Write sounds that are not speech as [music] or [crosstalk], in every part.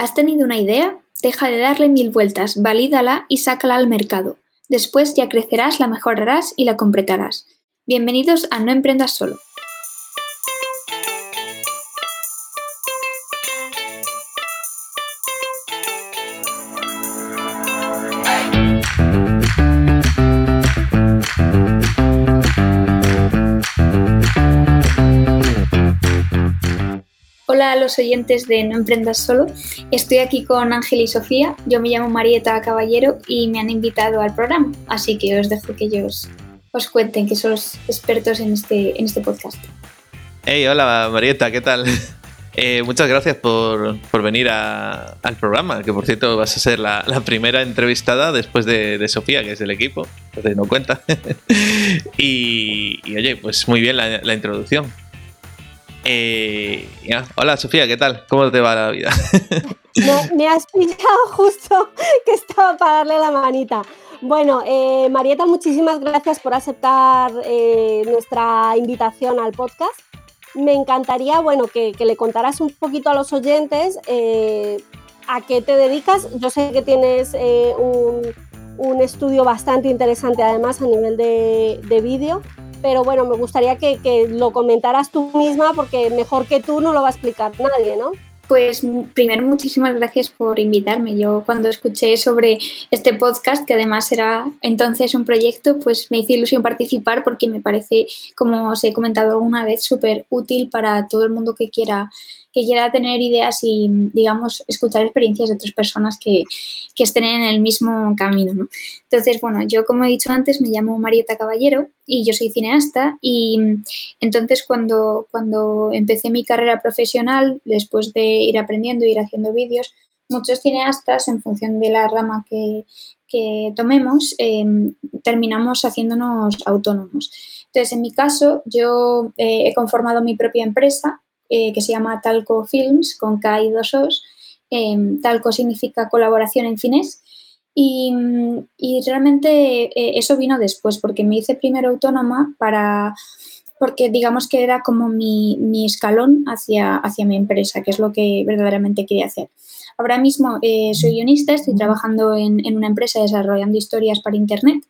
¿Has tenido una idea? Deja de darle mil vueltas, valídala y sácala al mercado. Después ya crecerás, la mejorarás y la completarás. Bienvenidos a No Emprendas Solo. Hola a los oyentes de No Emprendas Solo. Estoy aquí con Ángel y Sofía. Yo me llamo Marieta Caballero y me han invitado al programa, así que os dejo que ellos os cuenten que son expertos en este, en este podcast. Hey, hola Marieta, ¿qué tal? [laughs] Eh, muchas gracias por, venir al programa, que por cierto vas a ser la, primera entrevistada después de, Sofía, que es del equipo, entonces no cuenta. [laughs] y, oye, pues muy bien la introducción. Eh, Hola Sofía, ¿qué tal? ¿Cómo te va la vida? [laughs] me, has pillado [laughs] justo que estaba para darle la manita. Bueno, eh, Marieta, muchísimas gracias por aceptar eh, nuestra invitación al podcast. Me encantaría, bueno, que, le contaras un poquito a los oyentes a qué te dedicas. Yo sé que tienes un, estudio bastante interesante, además, a nivel de, de vídeo pero bueno, me gustaría que, lo comentaras tú misma porque mejor que tú no lo va a explicar nadie, ¿no? Pues primero muchísimas gracias por invitarme. Yo cuando escuché sobre este podcast, que además era entonces un proyecto, pues me hizo ilusión participar porque me parece, como os he comentado alguna vez, súper útil para todo el mundo que quiera que quiera tener ideas y, digamos, escuchar experiencias de otras personas que, que estén en el mismo camino. ¿no? Entonces, bueno, yo como he dicho antes, me llamo Marieta Caballero y yo soy cineasta y entonces cuando, cuando empecé mi carrera profesional, después de ir aprendiendo, ir haciendo vídeos, muchos cineastas, en función de la rama que, que tomemos, em, terminamos haciéndonos autónomos. Entonces, en mi caso, yo eh, he conformado mi propia empresa eh, que se llama Talco Films, con K y dos Os. Em, talco significa colaboración en finés. Y, realmente eh, eso vino después, porque me hice primero autónoma para, porque digamos que era como mi, mi escalón hacia, hacia mi empresa, que es lo que verdaderamente quería hacer. Ahora mismo eh, soy guionista, estoy trabajando en, una empresa desarrollando historias para Internet,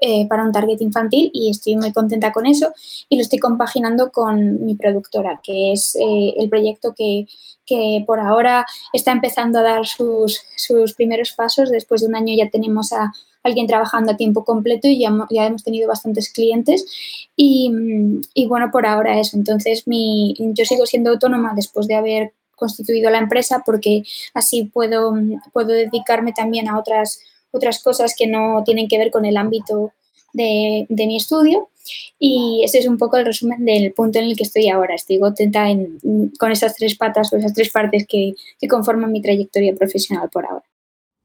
eh, para un target infantil y estoy muy contenta con eso y lo estoy compaginando con mi productora, que es eh, el proyecto que, por ahora está empezando a dar sus, primeros pasos. Después de un año ya tenemos a alguien trabajando a tiempo completo y ya, ya hemos tenido bastantes clientes. Y, y, bueno, por ahora eso. Entonces, mi, yo sigo siendo autónoma después de haber constituido la empresa porque así puedo, puedo dedicarme también a otras, otras cosas que no tienen que ver con el ámbito de, mi estudio. Y ese es un poco el resumen del punto en el que estoy ahora. Estoy contenta con esas tres patas o esas tres partes que, que conforman mi trayectoria profesional por ahora.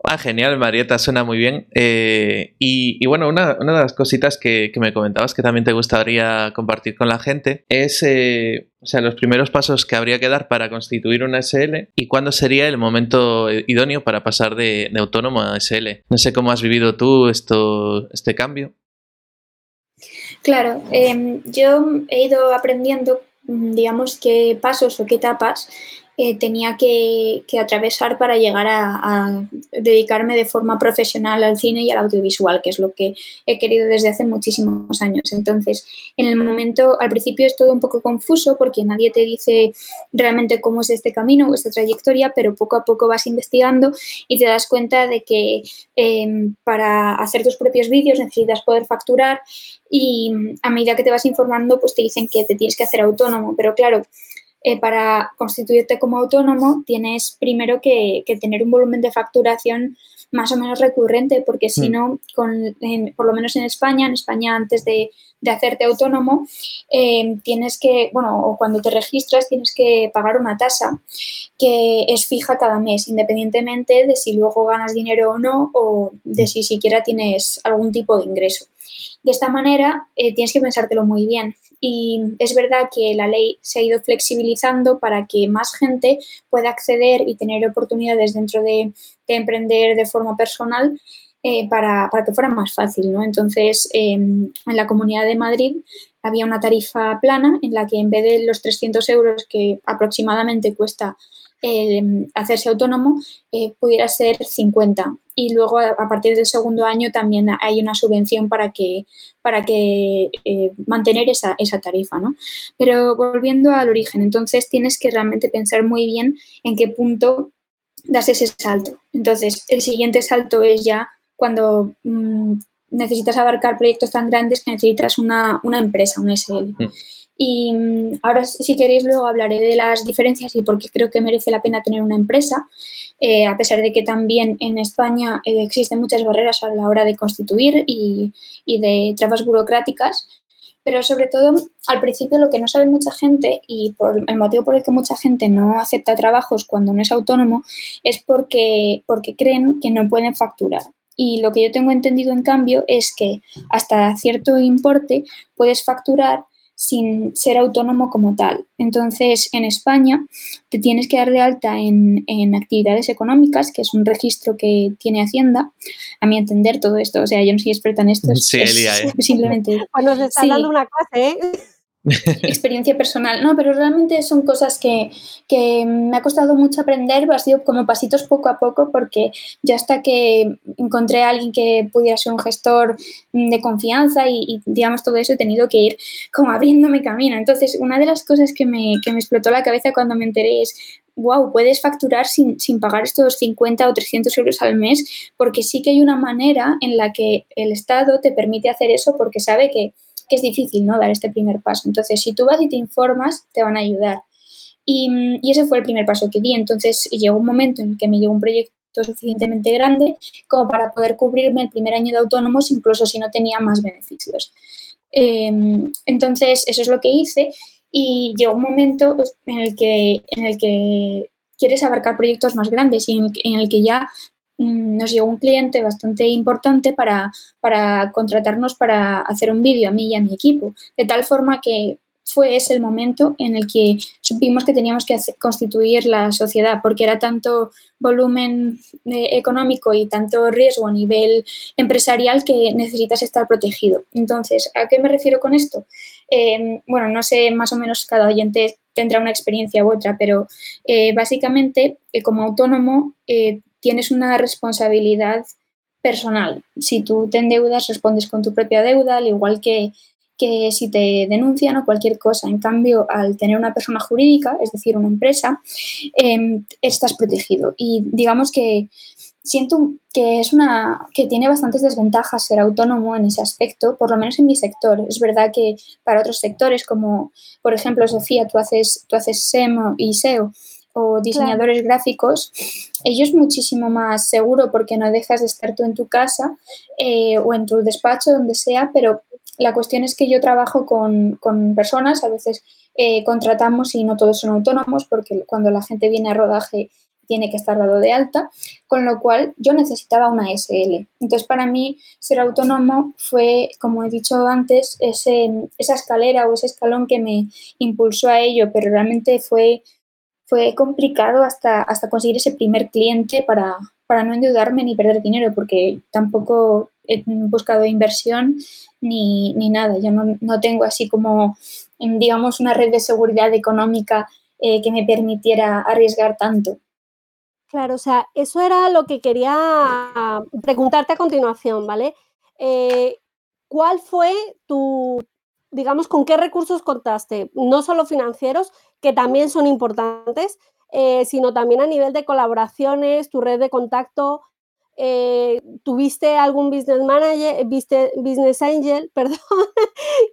Ah, genial, Marieta, suena muy bien. Eh, y, bueno, una, de las cositas que, me comentabas que también te gustaría compartir con la gente es, eh, o sea, los primeros pasos que habría que dar para constituir una SL y cuándo sería el momento idóneo para pasar de, autónomo a SL. No sé cómo has vivido tú esto, este cambio. Claro, em, yo he ido aprendiendo, digamos, qué pasos o qué etapas eh, tenía que, atravesar para llegar a, dedicarme de forma profesional al cine y al audiovisual, que es lo que he querido desde hace muchísimos años. Entonces, en el momento, al principio es todo un poco confuso porque nadie te dice realmente cómo es este camino o esta trayectoria, pero poco a poco vas investigando y te das cuenta de que em, para hacer tus propios vídeos necesitas poder facturar y a medida que te vas informando, pues te dicen que te tienes que hacer autónomo, pero claro, eh, para constituirte como autónomo tienes primero que, tener un volumen de facturación más o menos recurrente, porque si mm. no, con, por lo menos en España, en España antes de, hacerte autónomo, eh, tienes que, bueno, o cuando te registras tienes que pagar una tasa que es fija cada mes, independientemente de si luego ganas dinero o no, o de si siquiera tienes algún tipo de ingreso. De esta manera, eh, tienes que pensártelo muy bien. Y es verdad que la ley se ha ido flexibilizando para que más gente pueda acceder y tener oportunidades dentro de, emprender de forma personal eh, para, que fuera más fácil. ¿no? Entonces, em, en la Comunidad de Madrid había una tarifa plana en la que en vez de los 300 euros que aproximadamente cuesta hacerse autónomo eh, pudiera ser 50 y luego a, partir del segundo año también hay una subvención para que, para que eh, mantener esa, esa tarifa, ¿no? Pero volviendo al origen, entonces tienes que realmente pensar muy bien en qué punto das ese salto. Entonces, el siguiente salto es ya cuando mm, necesitas abarcar proyectos tan grandes que necesitas una, una empresa, un SL. Mm. Y mm, ahora, si queréis, luego hablaré de las diferencias y por qué creo que merece la pena tener una empresa, eh, a pesar de que también en España eh, existen muchas barreras a la hora de constituir y, y de trabas burocráticas. Pero sobre todo, al principio lo que no sabe mucha gente y por el motivo por el que mucha gente no acepta trabajos cuando no es autónomo es porque, porque creen que no pueden facturar. Y lo que yo tengo entendido, en cambio, es que hasta cierto importe puedes facturar sin ser autónomo como tal. Entonces, en España te tienes que dar de alta en, actividades económicas, que es un registro que tiene Hacienda. A mi entender todo esto, o sea, yo no soy experta en esto. Sí, [laughs] ¿eh? simplemente... Bueno, se está dando una clase, ¿eh? Experiencia personal. No, pero realmente son cosas que, me ha costado mucho aprender, ha sido como pasitos poco a poco, porque ya hasta que encontré a alguien que pudiera ser un gestor de confianza y, digamos todo eso, he tenido que ir como abriéndome camino. Entonces, una de las cosas que me, que me explotó la cabeza cuando me enteré es, wow, puedes facturar sin, sin, pagar estos 50 o 300 euros al mes, porque sí que hay una manera en la que el Estado te permite hacer eso porque sabe que que es difícil, ¿no? Dar este primer paso. Entonces, si tú vas y te informas, te van a ayudar. Y, ese fue el primer paso que di. Entonces, llegó un momento en que me llegó un proyecto suficientemente grande como para poder cubrirme el primer año de autónomos, incluso si no tenía más beneficios. Em, entonces, eso es lo que hice y llegó un momento pues, en el que, en el que quieres abarcar proyectos más grandes y en el que ya nos llegó un cliente bastante importante para, para contratarnos para hacer un vídeo a mí y a mi equipo, de tal forma que fue ese el momento en el que supimos que teníamos que constituir la sociedad, porque era tanto volumen eh, económico y tanto riesgo a nivel empresarial que necesitas estar protegido. Entonces, ¿a qué me refiero con esto? Em, bueno, no sé, más o menos cada oyente tendrá una experiencia u otra, pero eh, básicamente eh, como autónomo tienes una responsabilidad personal. Si tú te endeudas, respondes con tu propia deuda, al igual que, que si te denuncian o cualquier cosa. En cambio, al tener una persona jurídica, es decir, una empresa, em, estás protegido. Y digamos que siento que es una que tiene bastantes desventajas ser autónomo en ese aspecto, por lo menos en mi sector. Es verdad que para otros sectores, como por ejemplo, Sofía, tú haces, tú haces SEM y SEO, o diseñadores gráficos, ello es muchísimo más seguro porque no dejas de estar tú en tu casa eh, o en tu despacho, donde sea, pero la cuestión es que yo trabajo con, personas, a veces eh, contratamos y no todos son autónomos porque cuando la gente viene a rodaje tiene que estar dado de alta, con lo cual yo necesitaba una SL. Entonces, para mí, ser autónomo fue, como he dicho antes, ese, esa escalera o ese escalón que me impulsó a ello, pero realmente fue fue complicado hasta, hasta conseguir ese primer cliente para, para no endeudarme ni perder dinero, porque tampoco he buscado inversión ni, nada. Yo no, tengo así como, digamos, una red de seguridad económica eh, que me permitiera arriesgar tanto. Claro, o sea, eso era lo que quería preguntarte a continuación, ¿vale? Eh, ¿Cuál fue tu, digamos, con qué recursos contaste? No solo financieros, que también son importantes, eh, sino también a nivel de colaboraciones, tu red de contacto. Eh, ¿Tuviste algún business manager, business angel, [laughs] perdón,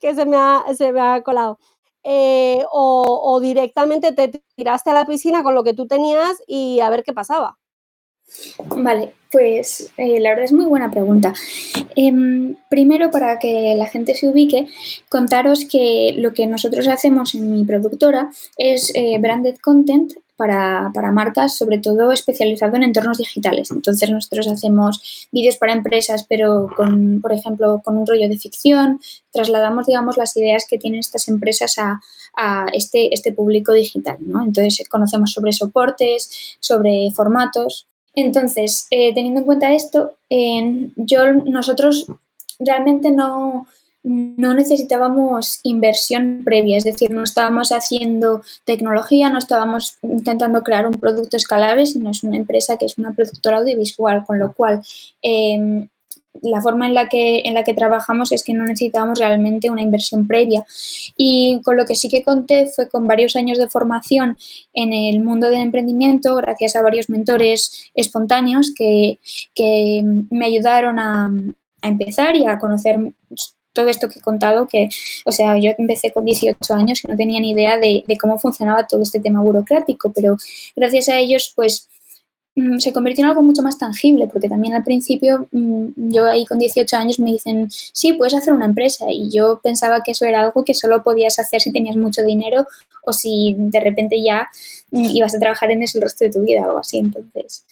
que se me ha, se me ha colado? Eh, o directamente te tiraste a la piscina con lo que tú tenías y a ver qué pasaba. Vale, pues eh, la verdad es muy buena pregunta. Em, primero, para que la gente se ubique, contaros que lo que nosotros hacemos en mi productora es eh, branded content para, marcas, sobre todo especializado en entornos digitales. Entonces nosotros hacemos vídeos para empresas, pero con, por ejemplo, con un rollo de ficción, trasladamos, digamos, las ideas que tienen estas empresas a, este, este público digital. Entonces conocemos sobre soportes, sobre formatos. Entonces, eh, teniendo en cuenta esto, yo, nosotros realmente no, no necesitábamos inversión previa, es decir, no estábamos haciendo tecnología, no estábamos intentando crear un producto escalable, sino es una empresa que es una productora audiovisual, con lo cual em, la forma en la, que, en la que trabajamos es que no necesitábamos realmente una inversión previa. Y con lo que sí que conté fue con varios años de formación en el mundo del emprendimiento, gracias a varios mentores espontáneos que, me ayudaron a, empezar y a conocer todo esto que he contado, que, o sea, yo empecé con 18 años y no tenía ni idea de, cómo funcionaba todo este tema burocrático, pero gracias a ellos, pues se convirtió en algo mucho más tangible, porque también al principio mm, yo ahí con 18 años me dicen, sí, puedes hacer una empresa y yo pensaba que eso era algo que solo podías hacer si tenías mucho dinero o si de repente ya mm, ibas a trabajar en eso el resto de tu vida o así. Entonces,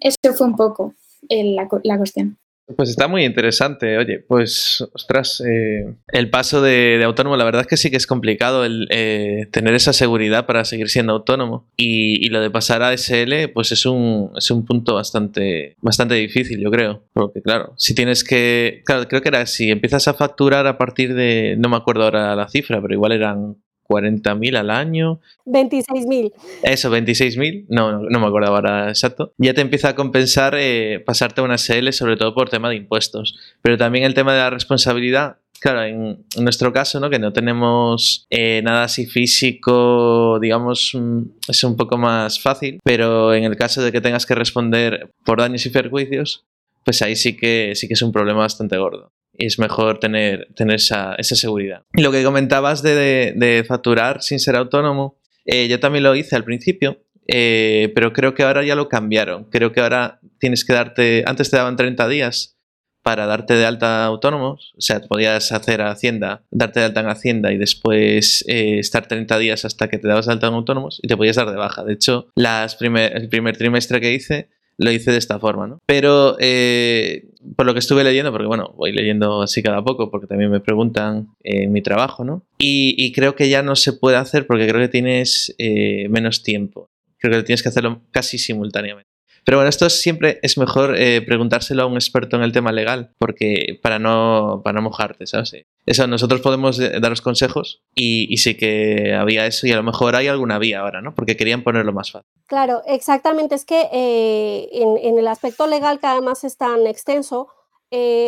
eso fue un poco la, la cuestión. Pues está muy interesante. Oye, pues, ostras, eh, el paso de, autónomo, la verdad es que sí que es complicado el eh, tener esa seguridad para seguir siendo autónomo. Y, lo de pasar a SL, pues es un, es un punto bastante, bastante difícil, yo creo. Porque, claro, si tienes que. Claro, creo que era si empiezas a facturar a partir de. No me acuerdo ahora la cifra, pero igual eran 40.000 al año. 26.000. Eso, 26.000, no, no, me acuerdo ahora exacto. Ya te empieza a compensar eh, pasarte a una SL, sobre todo por tema de impuestos. Pero también el tema de la responsabilidad, claro, en, nuestro caso, ¿no? que no tenemos eh, nada así físico, digamos, mm, es un poco más fácil, pero en el caso de que tengas que responder por daños y perjuicios, pues ahí sí que, sí que es un problema bastante gordo y es mejor tener, tener esa, seguridad. Y lo que comentabas de, facturar sin ser autónomo, eh, yo también lo hice al principio, eh, pero creo que ahora ya lo cambiaron. Creo que ahora tienes que darte, antes te daban 30 días para darte de alta autónomos, o sea, podías hacer Hacienda, darte de alta en Hacienda y después eh, estar 30 días hasta que te dabas de alta en autónomos y te podías dar de baja. De hecho, las el primer trimestre que hice lo hice de esta forma, ¿no? Pero eh, por lo que estuve leyendo, porque bueno, voy leyendo así cada poco, porque también me preguntan en mi trabajo, ¿no? Y, creo que ya no se puede hacer porque creo que tienes eh, menos tiempo. Creo que tienes que hacerlo casi simultáneamente. Pero bueno, esto siempre es mejor eh, preguntárselo a un experto en el tema legal, porque para no, para no mojarte, ¿sabes? Eso, nosotros podemos eh, daros consejos y, sí que había eso y a lo mejor hay alguna vía ahora, ¿no? Porque querían ponerlo más fácil. Claro, exactamente. Es que eh, en, el aspecto legal, que además es tan extenso,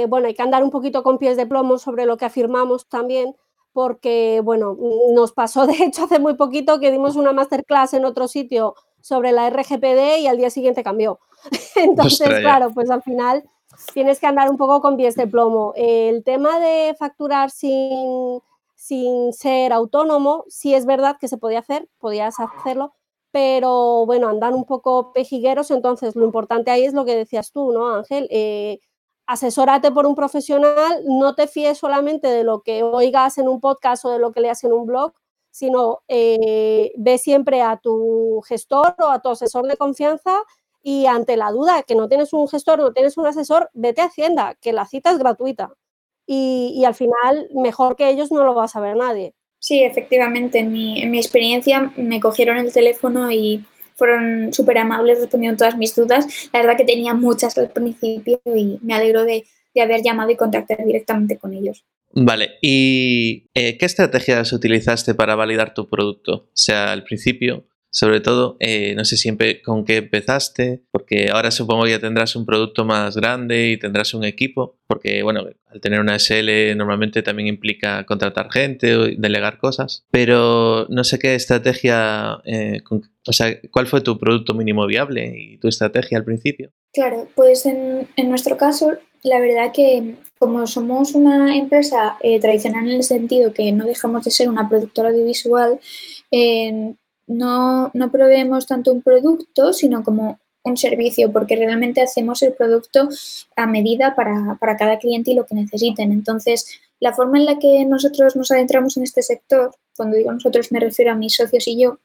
bueno, hay que andar un poquito con pies de plomo sobre lo que afirmamos también, porque, bueno, nos pasó [laughs] de hecho hace muy poquito que dimos una masterclass en otro sitio sobre la RGPD y al día siguiente cambió. [laughs] Entonces, claro, pues al final tienes que andar un poco con pies de plomo. El tema de facturar sin, sin ser autónomo, sí es verdad que se podía hacer, podías hacerlo, pero bueno, andan un poco pejigueros, entonces lo importante ahí es lo que decías tú, ¿no, Ángel? Eh, asesórate por un profesional, no te fíes solamente de lo que oigas en un podcast o de lo que leas en un blog, sino eh, ve siempre a tu gestor o a tu asesor de confianza y ante la duda que no tienes un gestor, no tienes un asesor, vete a Hacienda, que la cita es gratuita. Y, al final, mejor que ellos no lo va a saber nadie. Sí, efectivamente. En mi, en mi experiencia me cogieron el teléfono y fueron súper amables respondiendo todas mis dudas. La verdad que tenía muchas al principio y me alegro de, de haber llamado y contactar directamente con ellos. Vale, ¿y eh, qué estrategias utilizaste para validar tu producto? O sea, al principio, sobre todo, eh, no sé siempre con qué empezaste, porque ahora supongo ya tendrás un producto más grande y tendrás un equipo, porque bueno, al tener una SL normalmente también implica contratar gente o delegar cosas, pero no sé qué estrategia, eh, o sea, ¿cuál fue tu producto mínimo viable y tu estrategia al principio? Claro, pues en, en nuestro caso la verdad que como somos una empresa eh, tradicional en el sentido que no dejamos de ser una productora audiovisual, eh, no, no proveemos tanto un producto, sino como un servicio, porque realmente hacemos el producto a medida para, cada cliente y lo que necesiten. Entonces, la forma en la que nosotros nos adentramos en este sector, cuando digo nosotros me refiero a mis socios y yo,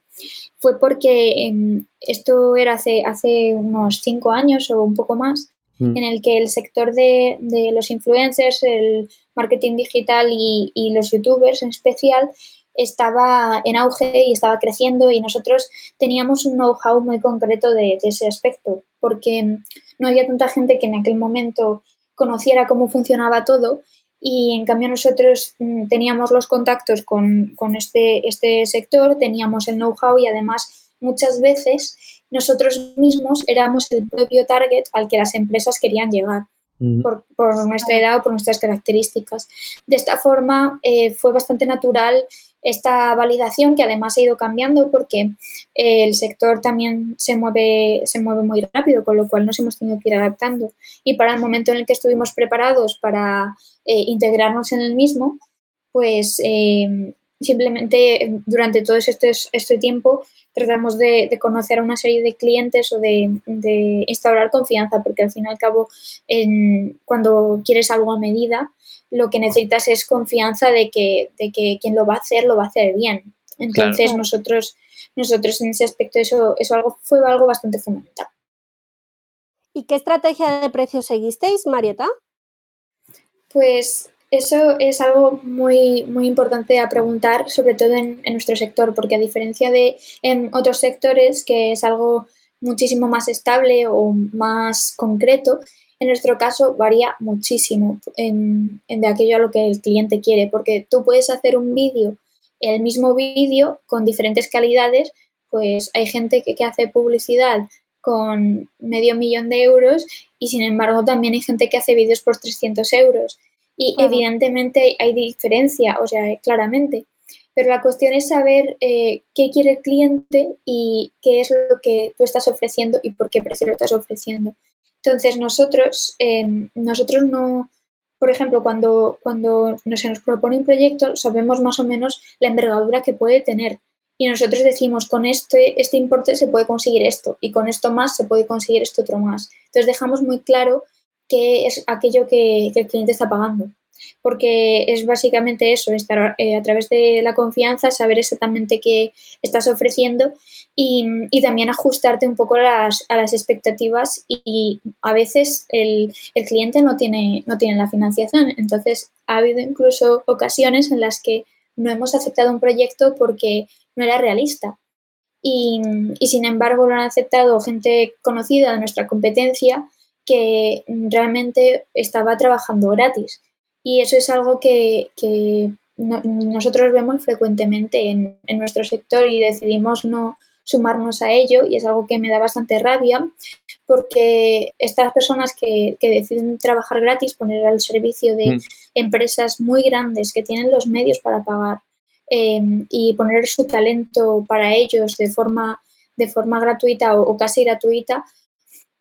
fue porque em, esto era hace, hace unos cinco años o un poco más. En el que el sector de, los influencers, el marketing digital y, los youtubers en especial estaba en auge y estaba creciendo y nosotros teníamos un know-how muy concreto de, ese aspecto, porque no había tanta gente que en aquel momento conociera cómo funcionaba todo y en cambio nosotros mm, teníamos los contactos con, con este, este sector, teníamos el know-how y además muchas veces nosotros mismos éramos el propio target al que las empresas querían llegar. Por, por, nuestra edad o por nuestras características. De esta forma eh, fue bastante natural esta validación que además ha ido cambiando porque eh, el sector también se mueve, se mueve muy rápido, con lo cual nos hemos tenido que ir adaptando. Y para el momento en el que estuvimos preparados para eh, integrarnos en el mismo, pues simplemente durante todo este, este tiempo tratamos de, conocer a una serie de clientes o de, instaurar confianza, porque al fin y al cabo, cuando quieres algo a medida, lo que necesitas es confianza de que, de que quien lo va a hacer lo va a hacer bien. Entonces, nosotros, nosotros en ese aspecto, eso, eso algo, fue algo bastante fundamental. ¿Y qué estrategia de precio seguisteis, Marieta? Pues eso es algo muy, muy importante a preguntar, sobre todo en, nuestro sector, porque a diferencia de en otros sectores, que es algo muchísimo más estable o más concreto, en nuestro caso varía muchísimo en, de aquello a lo que el cliente quiere, porque tú puedes hacer un vídeo, el mismo vídeo con diferentes calidades, pues hay gente que, que hace publicidad con medio millón de euros y sin embargo también hay gente que hace vídeos por 300 euros. Y evidentemente hay diferencia, o sea, claramente. Pero la cuestión es saber eh, qué quiere el cliente y qué es lo que tú estás ofreciendo y por qué precio lo estás ofreciendo. Entonces, nosotros, em, nosotros no, por ejemplo, cuando, cuando se nos propone un proyecto, sabemos más o menos la envergadura que puede tener. Y nosotros decimos, con este, este importe se puede conseguir esto y con esto más se puede conseguir esto otro más. Entonces, dejamos muy claro qué es aquello que, el cliente está pagando. Porque es básicamente eso, estar eh, a través de la confianza, saber exactamente qué estás ofreciendo y, también ajustarte un poco a las, expectativas y, a veces el, el, cliente no tiene, no tiene la financiación. Entonces, ha habido incluso ocasiones en las que no hemos aceptado un proyecto porque no era realista. Y, y, sin embargo lo han aceptado gente conocida de nuestra competencia que realmente estaba trabajando gratis. Y eso es algo que, nosotros vemos frecuentemente en, nuestro sector y decidimos no sumarnos a ello y es algo que me da bastante rabia porque estas personas que, deciden trabajar gratis, poner al servicio de mm. empresas muy grandes que tienen los medios para pagar eh, y poner su talento para ellos de forma, de forma gratuita o casi gratuita,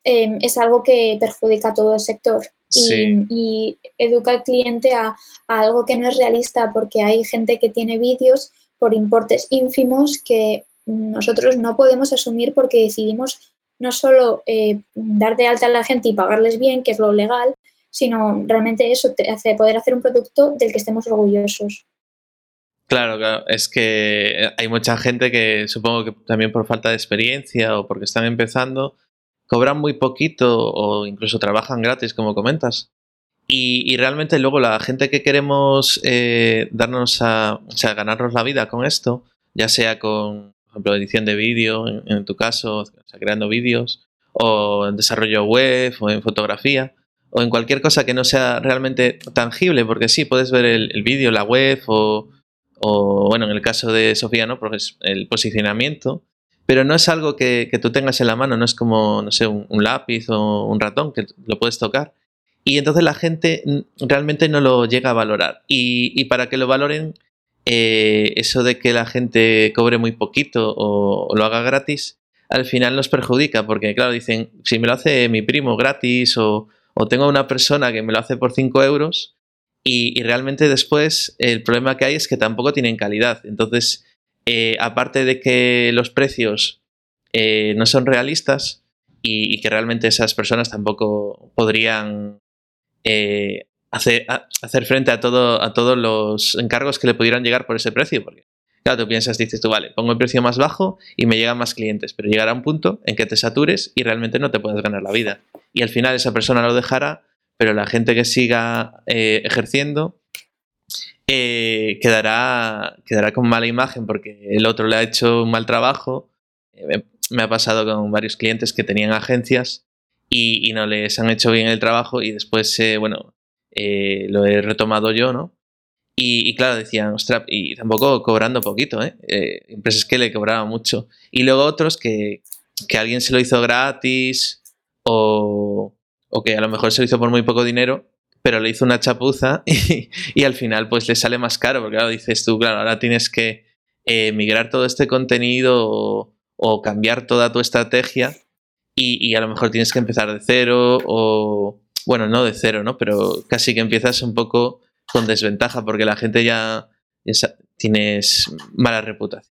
Em, es algo que perjudica a todo el sector y, educa al cliente a, algo que no es realista porque hay gente que tiene vídeos por importes ínfimos que nosotros no podemos asumir porque decidimos no solo eh, dar de alta a la gente y pagarles bien, que es lo legal, sino realmente eso, te hace poder hacer un producto del que estemos orgullosos. Claro, claro, es que hay mucha gente que supongo que también por falta de experiencia o porque están empezando, cobran muy poquito o incluso trabajan gratis, como comentas. Y, realmente luego la gente que queremos eh, darnos a, o sea, ganarnos la vida con esto, ya sea con, por ejemplo, edición de vídeo, en, tu caso, o sea, creando vídeos, o en desarrollo web, o en fotografía, o en cualquier cosa que no sea realmente tangible, porque sí, puedes ver el, vídeo, la web, o, bueno, en el caso de Sofía, ¿no? El posicionamiento, pero no es algo que, tú tengas en la mano, no es como, no sé, un, lápiz o un ratón que lo puedes tocar. Y entonces la gente realmente no lo llega a valorar. Y, para que lo valoren, eh, eso de que la gente cobre muy poquito o, lo haga gratis, al final nos perjudica, porque claro, dicen, si me lo hace mi primo gratis o, o tengo una persona que me lo hace por 5 euros, y, y, realmente después el problema que hay es que tampoco tienen calidad. Entonces eh, aparte de que los precios eh, no son realistas y, que realmente esas personas tampoco podrían eh, hacer, frente a, todo, a todos los encargos que le pudieran llegar por ese precio. Porque, claro, tú piensas, dices tú, vale, pongo el precio más bajo y me llegan más clientes, pero llegará un punto en que te satures y realmente no te puedes ganar la vida. Y al final esa persona lo dejará, pero la gente que siga ejerciendo eh, quedará, quedará con mala imagen porque el otro le ha hecho un mal trabajo. Eh, me ha pasado con varios clientes que tenían agencias y, no les han hecho bien el trabajo y después, bueno, eh, lo he retomado yo, ¿no? Y, claro, decían, ostras, y tampoco cobrando poquito. Empresas que le cobraban mucho. Y luego otros que, que alguien se lo hizo gratis o, o, que a lo mejor se lo hizo por muy poco dinero, pero le hizo una chapuza [laughs] y, al final pues le sale más caro, porque claro, dices tú, claro, ahora tienes que eh, migrar todo este contenido o, cambiar toda tu estrategia y, y, a lo mejor tienes que empezar de cero o, bueno, no de cero, ¿no? Pero casi que empiezas un poco con desventaja porque la gente ya, tienes mala reputación.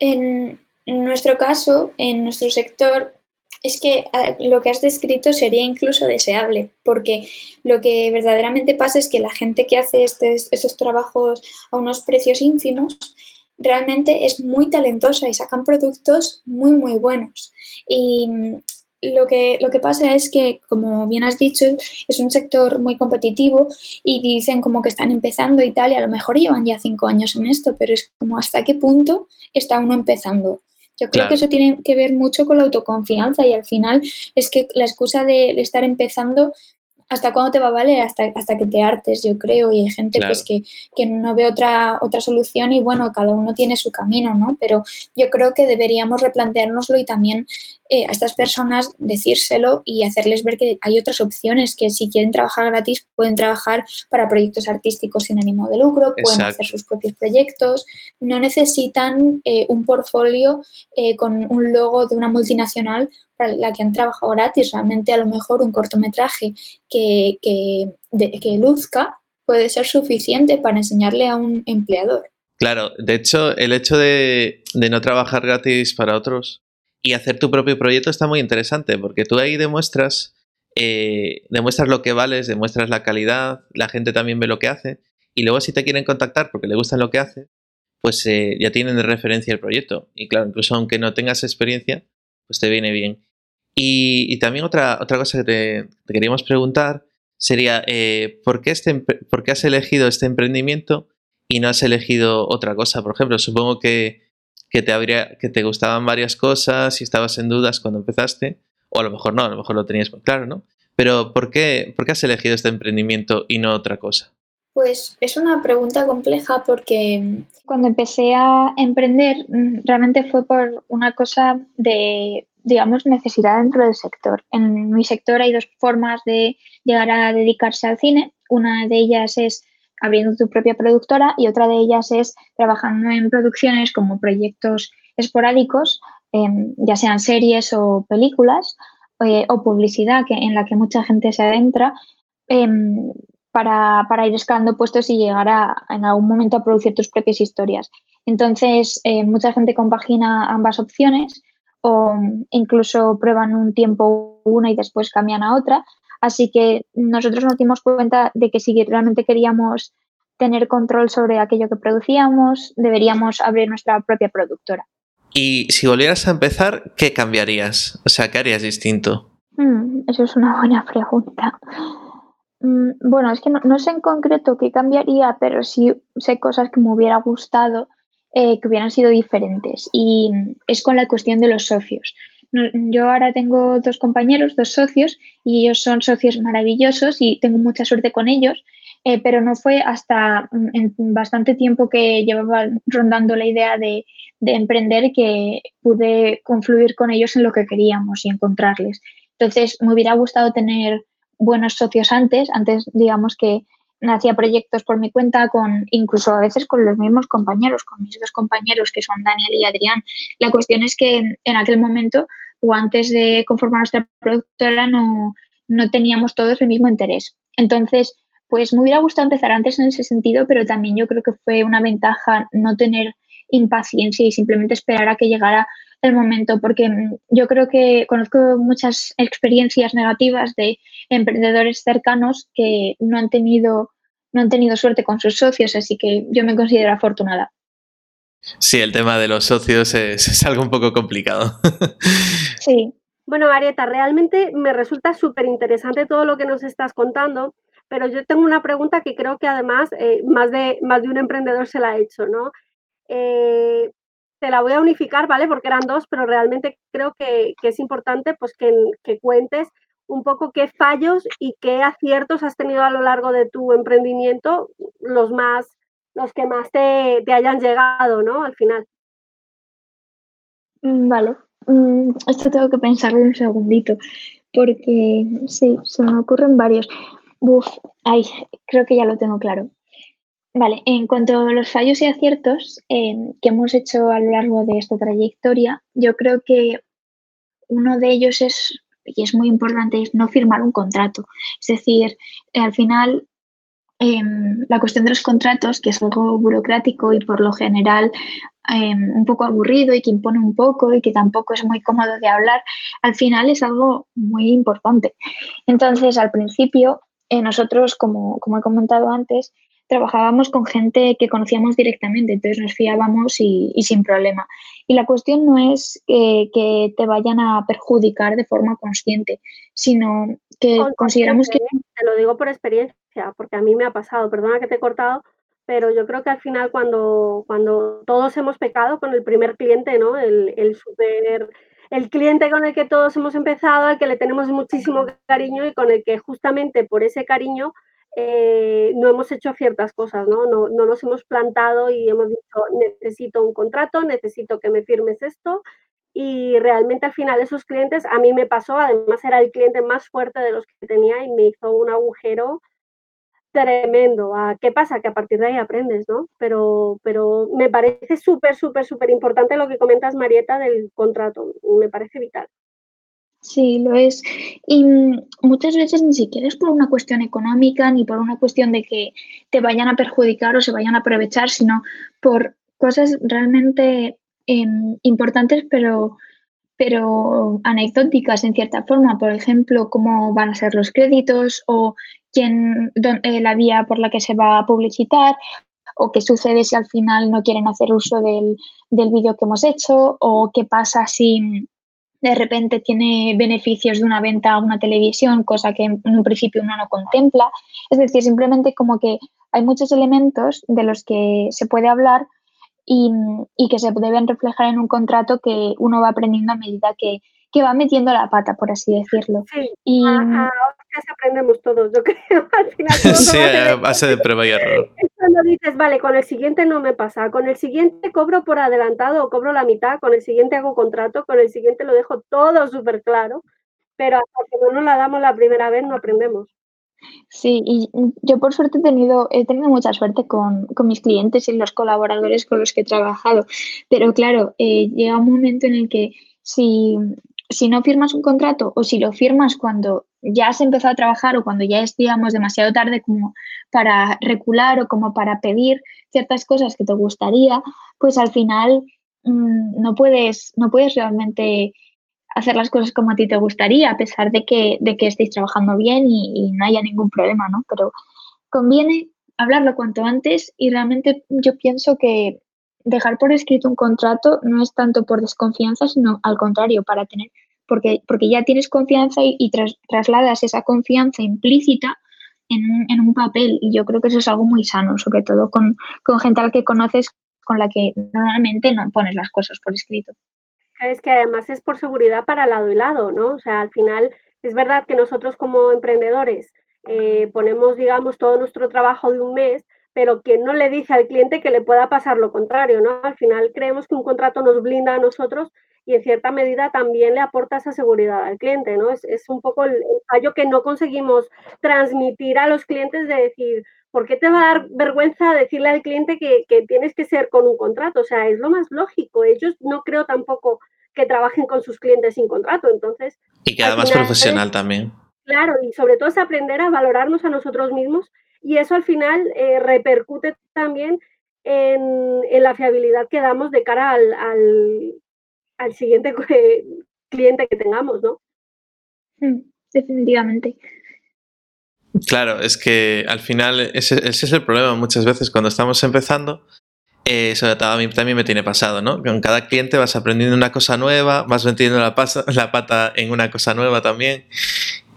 En nuestro caso, en nuestro sector, es que lo que has descrito sería incluso deseable, porque lo que verdaderamente pasa es que la gente que hace estos trabajos a unos precios ínfimos realmente es muy talentosa y sacan productos muy, muy buenos. Y lo que, lo que pasa es que, como bien has dicho, es un sector muy competitivo y dicen como que están empezando y tal, y a lo mejor llevan ya cinco años en esto, pero es como hasta qué punto está uno empezando. Yo creo que eso tiene que ver mucho con la autoconfianza y al final es que la excusa de estar empezando hasta cuándo te va a valer, hasta, hasta que te hartes, yo creo, y hay gente pues, que, que, no ve otra, otra solución y bueno, cada uno tiene su camino, ¿no? Pero yo creo que deberíamos replanteárnoslo y también eh, a estas personas decírselo y hacerles ver que hay otras opciones, que si quieren trabajar gratis pueden trabajar para proyectos artísticos sin ánimo de lucro, pueden hacer sus propios proyectos, no necesitan eh, un portfolio eh, con un logo de una multinacional para la que han trabajado gratis, realmente a lo mejor un cortometraje que, que, que luzca puede ser suficiente para enseñarle a un empleador. Claro, de hecho, el hecho de, de, no trabajar gratis para otros y hacer tu propio proyecto está muy interesante porque tú ahí demuestras, eh, demuestras lo que vales, demuestras la calidad, la gente también ve lo que hace y luego si te quieren contactar porque le gustan lo que hace, pues eh, ya tienen de referencia el proyecto. Y claro, incluso aunque no tengas experiencia, pues te viene bien. Y, también otra, otra cosa que te, queríamos preguntar sería, eh, ¿por, qué este, ¿por qué has elegido este emprendimiento y no has elegido otra cosa? Por ejemplo, supongo que, que, te, habría, que te gustaban varias cosas y estabas en dudas cuando empezaste, o a lo mejor no, a lo mejor lo tenías muy claro, ¿no? Pero ¿por qué, ¿por qué has elegido este emprendimiento y no otra cosa? Pues es una pregunta compleja porque cuando empecé a emprender mm, realmente fue por una cosa de digamos, necesidad dentro del sector. En mi sector hay dos formas de llegar a dedicarse al cine. Una de ellas es abriendo tu propia productora y otra de ellas es trabajando en producciones como proyectos esporádicos, em, ya sean series o películas eh, o publicidad que, en la que mucha gente se adentra em, para, para, ir escalando puestos y llegar a, en algún momento a producir tus propias historias. Entonces, eh, mucha gente compagina ambas opciones o incluso prueban un tiempo una y después cambian a otra. Así que nosotros nos dimos cuenta de que si realmente queríamos tener control sobre aquello que producíamos, deberíamos abrir nuestra propia productora. Y si volvieras a empezar, ¿qué cambiarías? O sea, ¿qué harías distinto? Mm, eso es una buena pregunta. Mm, bueno, es que no, no, sé en concreto qué cambiaría, pero sí sé cosas que me hubiera gustado eh, que hubieran sido diferentes. Y es con la cuestión de los socios. Yo ahora tengo dos compañeros, dos socios, y ellos son socios maravillosos y tengo mucha suerte con ellos, eh, pero no fue hasta mm, en bastante tiempo que llevaba rondando la idea de, de, emprender que pude confluir con ellos en lo que queríamos y encontrarles. Entonces, me hubiera gustado tener buenos socios antes, antes digamos que hacía proyectos por mi cuenta, con incluso a veces con los mismos compañeros, con mis dos compañeros que son Daniel y Adrián. La cuestión es que en, aquel momento o antes de conformar nuestra productora no, no teníamos todos el mismo interés. Entonces, pues me hubiera gustado empezar antes en ese sentido, pero también yo creo que fue una ventaja no tener impaciencia y simplemente esperar a que llegara el momento, porque yo creo que conozco muchas experiencias negativas de emprendedores cercanos que no han tenido, no han tenido suerte con sus socios, así que yo me considero afortunada. Sí, el tema de los socios es, algo un poco complicado. [laughs] sí. Bueno, Arieta, realmente me resulta súper interesante todo lo que nos estás contando, pero yo tengo una pregunta que creo que además eh, más, de, más de un emprendedor se la ha hecho, ¿no? Eh, te la voy a unificar, ¿vale? Porque eran dos, pero realmente creo que, es importante pues que, que, cuentes un poco qué fallos y qué aciertos has tenido a lo largo de tu emprendimiento, los más, los que más te, te hayan llegado, ¿no? Al final. Mm, vale, mm, esto tengo que pensarlo un segundito, porque sí, se me ocurren varios. Uf, ay, creo que ya lo tengo claro. Vale, en cuanto a los fallos y aciertos em, que hemos hecho a lo largo de esta trayectoria, yo creo que uno de ellos es, y es muy importante, es no firmar un contrato. Es decir, al final em, la cuestión de los contratos, que es algo burocrático y por lo general em, un poco aburrido y que impone un poco y que tampoco es muy cómodo de hablar, al final es algo muy importante. Entonces, al principio, eh, nosotros, como, como he comentado antes, trabajábamos con gente que conocíamos directamente, entonces nos fiábamos y, sin problema. Y la cuestión no es que te vayan a perjudicar de forma consciente, sino que consideramos que... Te lo digo por experiencia, porque a mí me ha pasado, perdona que te he cortado, pero yo creo que al final cuando, cuando todos hemos pecado con el primer cliente, ¿no? El, el super el cliente con el que todos hemos empezado, al que le tenemos muchísimo cariño y con el que justamente por ese cariño eh, no hemos hecho ciertas cosas, ¿no? ¿no? ¿no? nos hemos plantado y hemos dicho, necesito un contrato, necesito que me firmes esto. Y realmente al final esos clientes, a mí me pasó, además era el cliente más fuerte de los que tenía y me hizo un agujero tremendo. ¿Qué pasa? Que a partir de ahí aprendes, ¿no? Pero, pero me parece súper, súper, súper importante lo que comentas, Marieta, del contrato. Me parece vital. Sí, lo es. Y mm, muchas veces ni siquiera es por una cuestión económica ni por una cuestión de que te vayan a perjudicar o se vayan a aprovechar, sino por cosas realmente em, importantes, pero, pero anecdóticas en cierta forma. Por ejemplo, cómo van a ser los créditos o quién, eh, la vía por la que se va a publicitar o qué sucede si al final no quieren hacer uso del, del vídeo que hemos hecho o qué pasa si de repente tiene beneficios de una venta a una televisión, cosa que en un principio uno no contempla. Es decir, simplemente como que hay muchos elementos de los que se puede hablar y, que se deben reflejar en un contrato que uno va aprendiendo a medida que, va metiendo la pata, por así decirlo. Sí, y, aprendemos todos, yo [laughs] creo. Al final, [laughs] sí, a base de prueba y error cuando dices, vale, con el siguiente no me pasa, con el siguiente cobro por adelantado o cobro la mitad, con el siguiente hago contrato, con el siguiente lo dejo todo súper claro, pero hasta que no nos la damos la primera vez no aprendemos. Sí, y yo por suerte he tenido, he tenido mucha suerte con, mis clientes y los colaboradores con los que he trabajado, pero claro, eh, llega un momento en el que si, si no firmas un contrato o si lo firmas cuando ya has empezado a trabajar o cuando ya es, digamos, demasiado tarde como para recular o como para pedir ciertas cosas que te gustaría, pues al final mm, no, puedes, no puedes realmente hacer las cosas como a ti te gustaría, a pesar de que, de que estéis trabajando bien y, y no haya ningún problema, ¿no? Pero conviene hablarlo cuanto antes y realmente yo pienso que dejar por escrito un contrato no es tanto por desconfianza, sino al contrario, para tener porque, porque ya tienes confianza y, trasladas esa confianza implícita en, un papel. Y yo creo que eso es algo muy sano, sobre todo con, gente a la que conoces con la que normalmente no pones las cosas por escrito. Es que además es por seguridad para lado y lado, ¿no? O sea, al final es verdad que nosotros como emprendedores eh, ponemos, digamos, todo nuestro trabajo de un mes, pero quien no le dice al cliente que le pueda pasar lo contrario, ¿no? Al final creemos que un contrato nos blinda a nosotros y en cierta medida también le aporta esa seguridad al cliente, ¿no? Es, es un poco el, fallo que no conseguimos transmitir a los clientes de decir, ¿por qué te va a dar vergüenza decirle al cliente que, que, tienes que ser con un contrato? O sea, es lo más lógico. Ellos no creo tampoco que trabajen con sus clientes sin contrato, entonces... Y queda más profesional también. Claro, y sobre todo es aprender a valorarnos a nosotros mismos y eso al final eh, repercute también en, en, la fiabilidad que damos de cara al, al, al siguiente cliente que tengamos, ¿no? Mm, definitivamente. Claro, es que al final ese, es el problema muchas veces cuando estamos empezando. Eh, eso a mí también me tiene pasado, ¿no? Con cada cliente vas aprendiendo una cosa nueva, vas metiendo la, la pata en una cosa nueva también.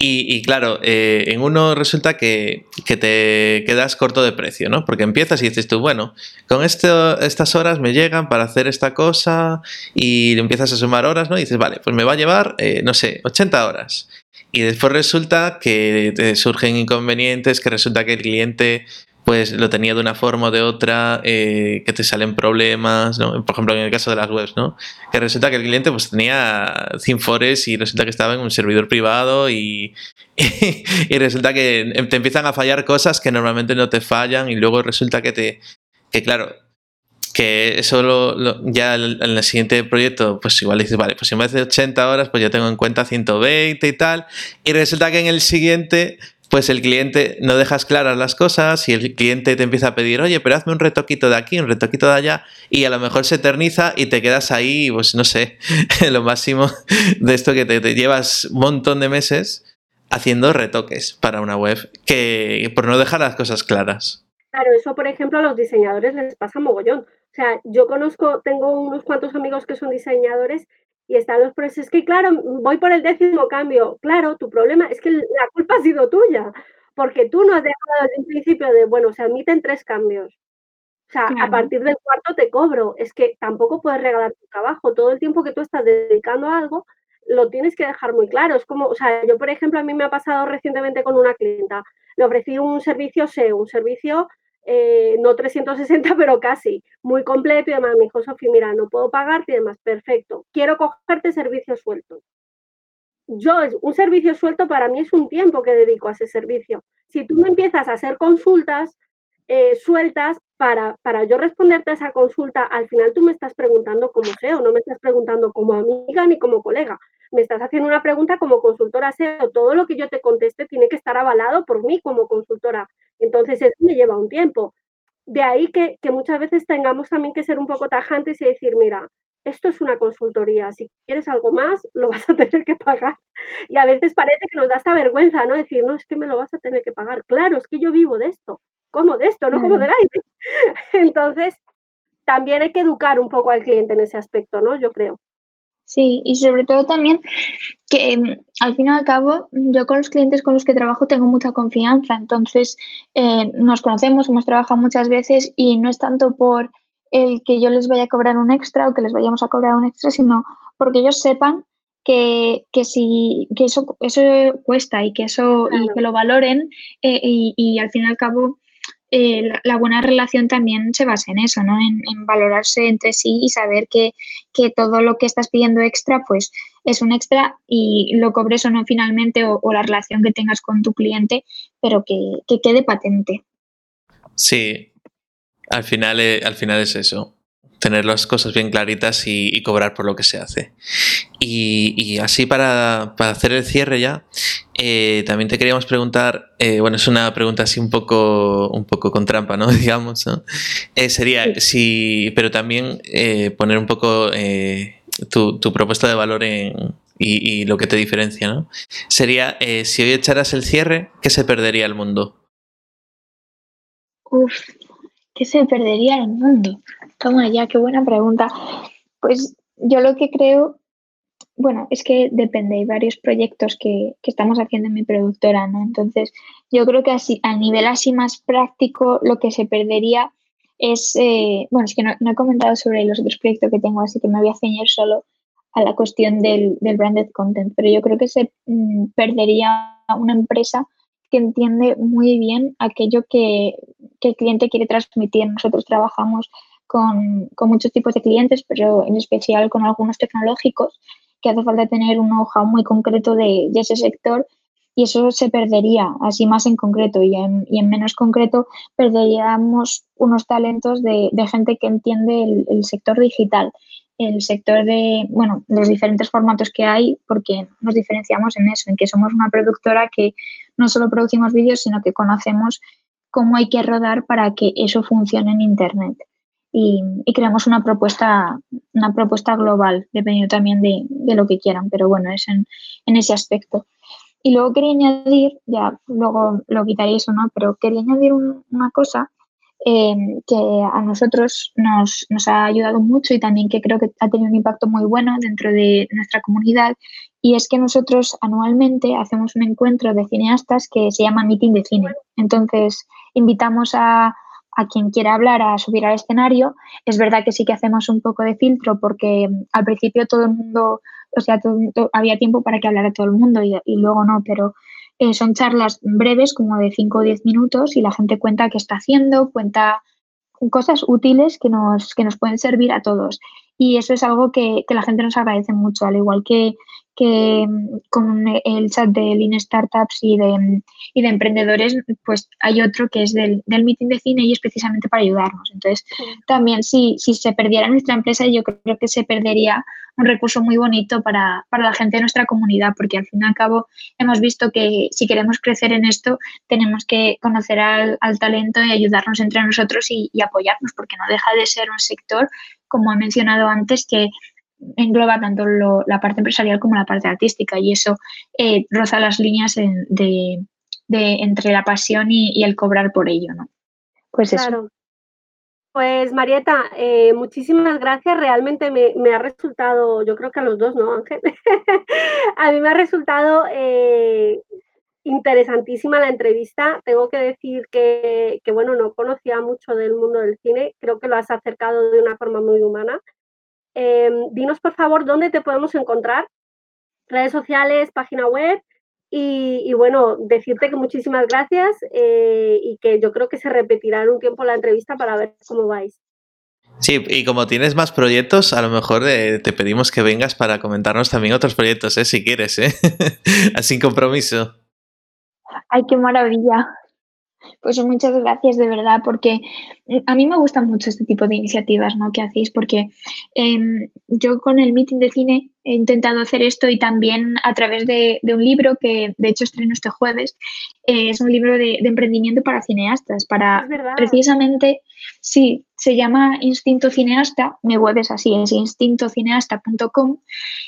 Y, claro, eh, en uno resulta que, te quedas corto de precio, ¿no? Porque empiezas y dices tú, bueno, con estas horas me llegan para hacer esta cosa y empiezas a sumar horas, ¿no? Y dices, vale, pues me va a llevar, eh, no sé, 80 horas. Y después resulta que te surgen inconvenientes, que resulta que el cliente pues lo tenía de una forma o de otra, eh, que te salen problemas, ¿no? Por ejemplo, en el caso de las webs, ¿no? Que resulta que el cliente pues tenía Cinfores y resulta que estaba en un servidor privado y, [laughs] y, resulta que te empiezan a fallar cosas que normalmente no te fallan y luego resulta que te... que claro, que eso lo, ya en el siguiente proyecto, pues igual dices, vale, pues en vez de 80 horas, pues ya tengo en cuenta 120 y tal. Y resulta que en el siguiente pues el cliente no dejas claras las cosas y el cliente te empieza a pedir, oye, pero hazme un retoquito de aquí, un retoquito de allá, y a lo mejor se eterniza y te quedas ahí, pues no sé, [laughs] lo máximo de esto que te, llevas un montón de meses haciendo retoques para una web, que por no dejar las cosas claras. Claro, eso por ejemplo a los diseñadores les pasa mogollón. O sea, yo conozco, tengo unos cuantos amigos que son diseñadores y están los procesos. Es que, claro, voy por el décimo cambio. Claro, tu problema es que la culpa ha sido tuya, porque tú no has dejado desde un principio de, bueno, se admiten tres cambios. O sea, a partir del cuarto te cobro. Es que tampoco puedes regalar tu trabajo. Todo el tiempo que tú estás dedicando a algo, lo tienes que dejar muy claro. Es como, o sea, yo, por ejemplo, a mí me ha pasado recientemente con una clienta. Le ofrecí un servicio SEO, un servicio eh, no 360, pero casi, muy completo y además me dijo, Sofi, mira, no puedo pagarte y demás, perfecto, quiero cogerte servicio suelto. Yo, un servicio suelto para mí es un tiempo que dedico a ese servicio. Si tú me empiezas a hacer consultas eh, sueltas para, para yo responderte a esa consulta, al final tú me estás preguntando como SEO, no me estás preguntando como amiga ni como colega me estás haciendo una pregunta como consultora SEO, todo lo que yo te conteste tiene que estar avalado por mí como consultora. Entonces, eso me lleva un tiempo. De ahí que, muchas veces tengamos también que ser un poco tajantes y decir, mira, esto es una consultoría, si quieres algo más, lo vas a tener que pagar. Y a veces parece que nos da esta vergüenza, ¿no? Decir, no, es que me lo vas a tener que pagar. Claro, es que yo vivo de esto. ¿Cómo de esto? No como del aire. [laughs] Entonces, también hay que educar un poco al cliente en ese aspecto, ¿no? Yo creo. Sí, y sobre todo también que mm, al fin y al cabo yo con los clientes con los que trabajo tengo mucha confianza, entonces eh, nos conocemos, hemos trabajado muchas veces y no es tanto por el que yo les vaya a cobrar un extra o que les vayamos a cobrar un extra, sino porque ellos sepan que, que, si, que eso, eso cuesta y que eso y que lo valoren eh, y, y al fin y al cabo eh, la, buena relación también se basa en eso, ¿no? En, valorarse entre sí y saber que, todo lo que estás pidiendo extra, pues es un extra y lo cobres o no finalmente o, la relación que tengas con tu cliente, pero que, quede patente. Sí, al final, eh, al final es eso tener las cosas bien claritas y, cobrar por lo que se hace. Y, así para, hacer el cierre ya, eh, también te queríamos preguntar, eh, bueno, es una pregunta así un poco, un poco con trampa, ¿no? [laughs] Digamos, eh, sería si, pero también poner un poco tu, propuesta de valor en, y, y, lo que te diferencia, ¿no? Sería, si hoy echaras el cierre, ¿qué se perdería el mundo? Uf, ¿qué se perdería el mundo? Toma ya, qué buena pregunta. Pues yo lo que creo, bueno, es que depende, hay varios proyectos que, estamos haciendo en mi productora, ¿no? Entonces, yo creo que así, a nivel así más práctico, lo que se perdería es, eh, bueno, es que no, he comentado sobre los otros proyectos que tengo, así que me voy a ceñir solo a la cuestión del, branded content, pero yo creo que se mm, perdería una empresa que entiende muy bien aquello que, que, el cliente quiere transmitir. Nosotros trabajamos con, muchos tipos de clientes, pero en especial con algunos tecnológicos, que hace falta tener un know-how muy concreto de, ese sector y eso se perdería así más en concreto y en, y en menos concreto perderíamos unos talentos de, gente que entiende el, sector digital, el sector de, bueno, los diferentes formatos que hay porque nos diferenciamos en eso, en que somos una productora que no solo producimos vídeos, sino que conocemos cómo hay que rodar para que eso funcione en Internet y, creamos una propuesta, una propuesta global, dependiendo también de, lo que quieran, pero bueno, es en, ese aspecto. Y luego quería añadir, ya luego lo quitaré eso, ¿no? Pero quería añadir una cosa eh, que a nosotros nos, nos, ha ayudado mucho y también que creo que ha tenido un impacto muy bueno dentro de nuestra comunidad. Y es que nosotros anualmente hacemos un encuentro de cineastas que se llama Meeting de Cine. Entonces, invitamos a, a quien quiera hablar a subir al escenario. Es verdad que sí que hacemos un poco de filtro porque mm, al principio todo el mundo, o sea, había tiempo para que hablara todo el mundo y, y luego no, pero eh, son charlas breves, como de 5 o 10 minutos, y la gente cuenta qué está haciendo, cuenta cosas útiles que nos, que nos pueden servir a todos. Y eso es algo que, que la gente nos agradece mucho, al igual que que con el chat de Lean Startups y de, y de emprendedores, pues hay otro que es del, del, meeting de cine y es precisamente para ayudarnos. Entonces, también si, si se perdiera nuestra empresa, yo creo que se perdería un recurso muy bonito para, para, la gente de nuestra comunidad, porque al fin y al cabo hemos visto que si queremos crecer en esto, tenemos que conocer al, al talento y ayudarnos entre nosotros y, y apoyarnos, porque no deja de ser un sector, como he mencionado antes, que engloba tanto la parte empresarial como la parte artística y eso eh, roza las líneas de, entre la pasión y, el cobrar por ello, ¿no? Pues claro. Pues Marieta, eh, muchísimas gracias. Realmente me, ha resultado, yo creo que a los dos, ¿no, Ángel? [laughs] a mí me ha resultado eh, interesantísima la entrevista. Tengo que decir que, bueno, no conocía mucho del mundo del cine. Creo que lo has acercado de una forma muy humana. Em, dinos por favor dónde te podemos encontrar, redes sociales, página web y, bueno, decirte que muchísimas gracias eh, y que yo creo que se repetirá en un tiempo la entrevista para ver cómo vais. Sí, y como tienes más proyectos, a lo mejor eh, te pedimos que vengas para comentarnos también otros proyectos, ¿eh? si quieres, ¿eh? [laughs] sin compromiso. Ay, qué maravilla. Pues muchas gracias de verdad, porque a mí me gustan mucho este tipo de iniciativas ¿no? que hacéis, porque em, yo con el meeting de cine he intentado hacer esto y también a través de, un libro que de hecho estreno este jueves. Eh, es un libro de, emprendimiento para cineastas, para precisamente, sí, se llama Instinto Cineasta, mi web es así, es instintocineasta.com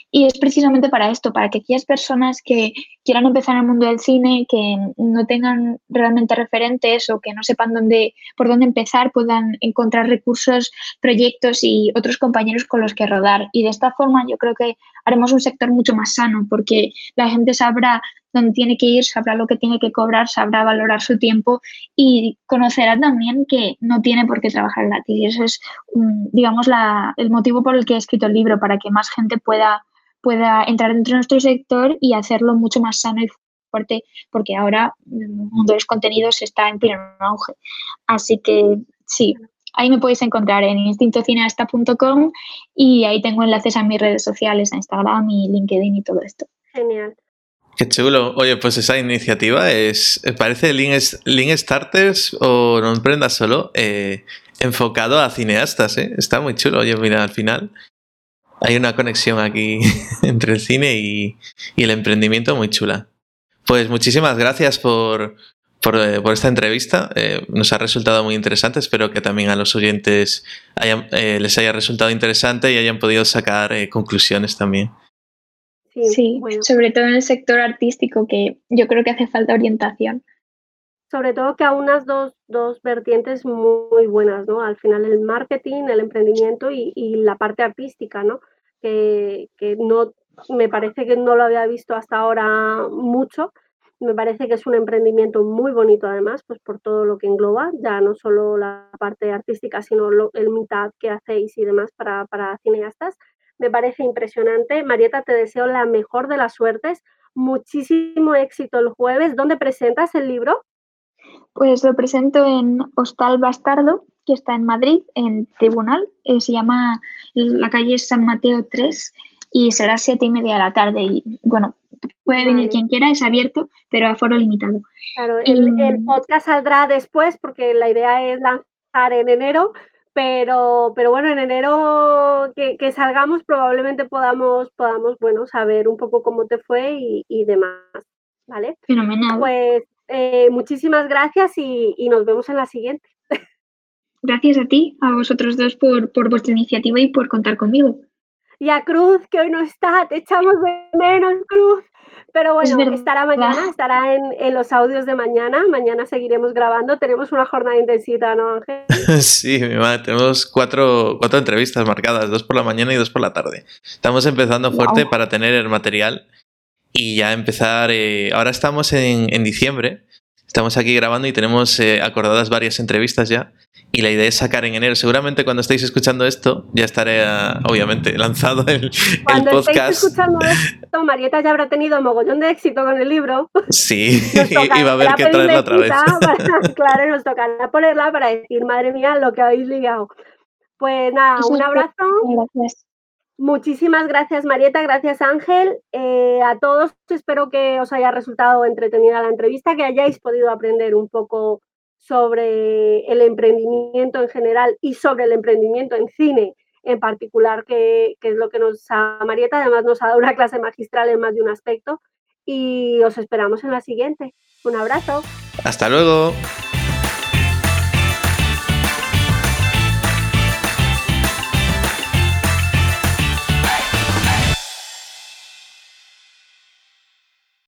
y es precisamente para esto, para que aquellas personas que quieran empezar en el mundo del cine, que no tengan realmente referentes o que no sepan dónde, por dónde empezar, puedan encontrar recursos, proyectos y otros compañeros con los que rodar. Y de esta forma yo creo que haremos un sector mucho más sano porque la gente sabrá dónde tiene que ir, sabrá lo que tiene que cobrar, sabrá valorar su tiempo y conocerá también que no tiene por qué trabajar gratis. Y eso es, digamos, la, el motivo por el que he escrito el libro, para que más gente pueda, pueda entrar dentro de nuestro sector y hacerlo mucho más sano y fuerte, porque ahora el mundo de los contenidos está en pleno auge. Así que sí, ahí me podéis encontrar en instintocineasta.com y ahí tengo enlaces a mis redes sociales, a Instagram y LinkedIn y todo esto. Genial. Qué chulo. Oye, pues esa iniciativa es, parece Link, Link Starters o No Emprendas Solo, eh, enfocado a cineastas, ¿eh? Está muy chulo. Oye, mira, al final hay una conexión aquí [laughs] entre el cine y, y, el emprendimiento muy chula. Pues muchísimas gracias por, por, eh, por esta entrevista. Eh, nos ha resultado muy interesante. Espero que también a los oyentes eh, les haya resultado interesante y hayan podido sacar conclusiones también. Sí, sobre todo en el sector artístico, que yo creo que hace falta orientación. Sobre todo que a unas dos, dos vertientes muy buenas, ¿no? Al final el marketing, el emprendimiento y, y la parte artística, ¿no? Que, que no me parece que no lo había visto hasta ahora mucho me parece que es un emprendimiento muy bonito además, pues por todo lo que engloba, ya no solo la parte artística, sino el mitad que hacéis y demás para, para cineastas. Me parece impresionante. Marieta, te deseo la mejor de las suertes. Muchísimo éxito el jueves. ¿Dónde presentas el libro? Pues lo presento en Hostal Bastardo, que está en Madrid, en Tribunal. Eh, se llama la calle San Mateo 3 y será siete y media de la tarde. Y bueno, puede venir quien quiera, es abierto, pero a foro limitado. Claro, el, podcast saldrá después porque la idea es lanzar en enero, pero, pero bueno, en enero que, salgamos probablemente podamos, podamos, bueno, saber un poco cómo te fue y, demás, ¿vale? Fenomenal. Pues eh, muchísimas gracias y, y, nos vemos en la siguiente. Gracias a ti, a vosotros dos por, por vuestra iniciativa y por contar conmigo y a Cruz, que hoy no está, te echamos de menos, Cruz. Pero bueno, estará mañana, estará en, los audios de mañana. Mañana seguiremos grabando. Tenemos una jornada intensiva, ¿no, Ángel? [laughs] sí, mi madre, tenemos cuatro, cuatro entrevistas marcadas, dos por la mañana y dos por la tarde. Estamos empezando fuerte para tener el material y ya empezar. Eh, ahora estamos en, en diciembre Estamos aquí grabando y tenemos eh, acordadas varias entrevistas ya. Y la idea es sacar en enero. Seguramente cuando estéis escuchando esto, ya estaré, ah, obviamente, [laughs] lanzado el, cuando podcast. Cuando estéis escuchando esto, Marieta ya habrá tenido mogollón de éxito con el libro. Sí, [laughs] y va [laughs] a haber que traerla otra vez. claro, nos tocará ponerla para decir, madre mía, lo que habéis ligado. Pues nada, un abrazo. Gracias. Muchísimas gracias Marieta, gracias Ángel. Eh, a todos espero que os haya resultado entretenida la entrevista, que hayáis podido aprender un poco sobre el emprendimiento en general y sobre el emprendimiento en cine en particular, que, que es lo que nos ha Marieta. Además nos ha dado una clase magistral en más de un aspecto y os esperamos en la siguiente. Un abrazo. Hasta luego.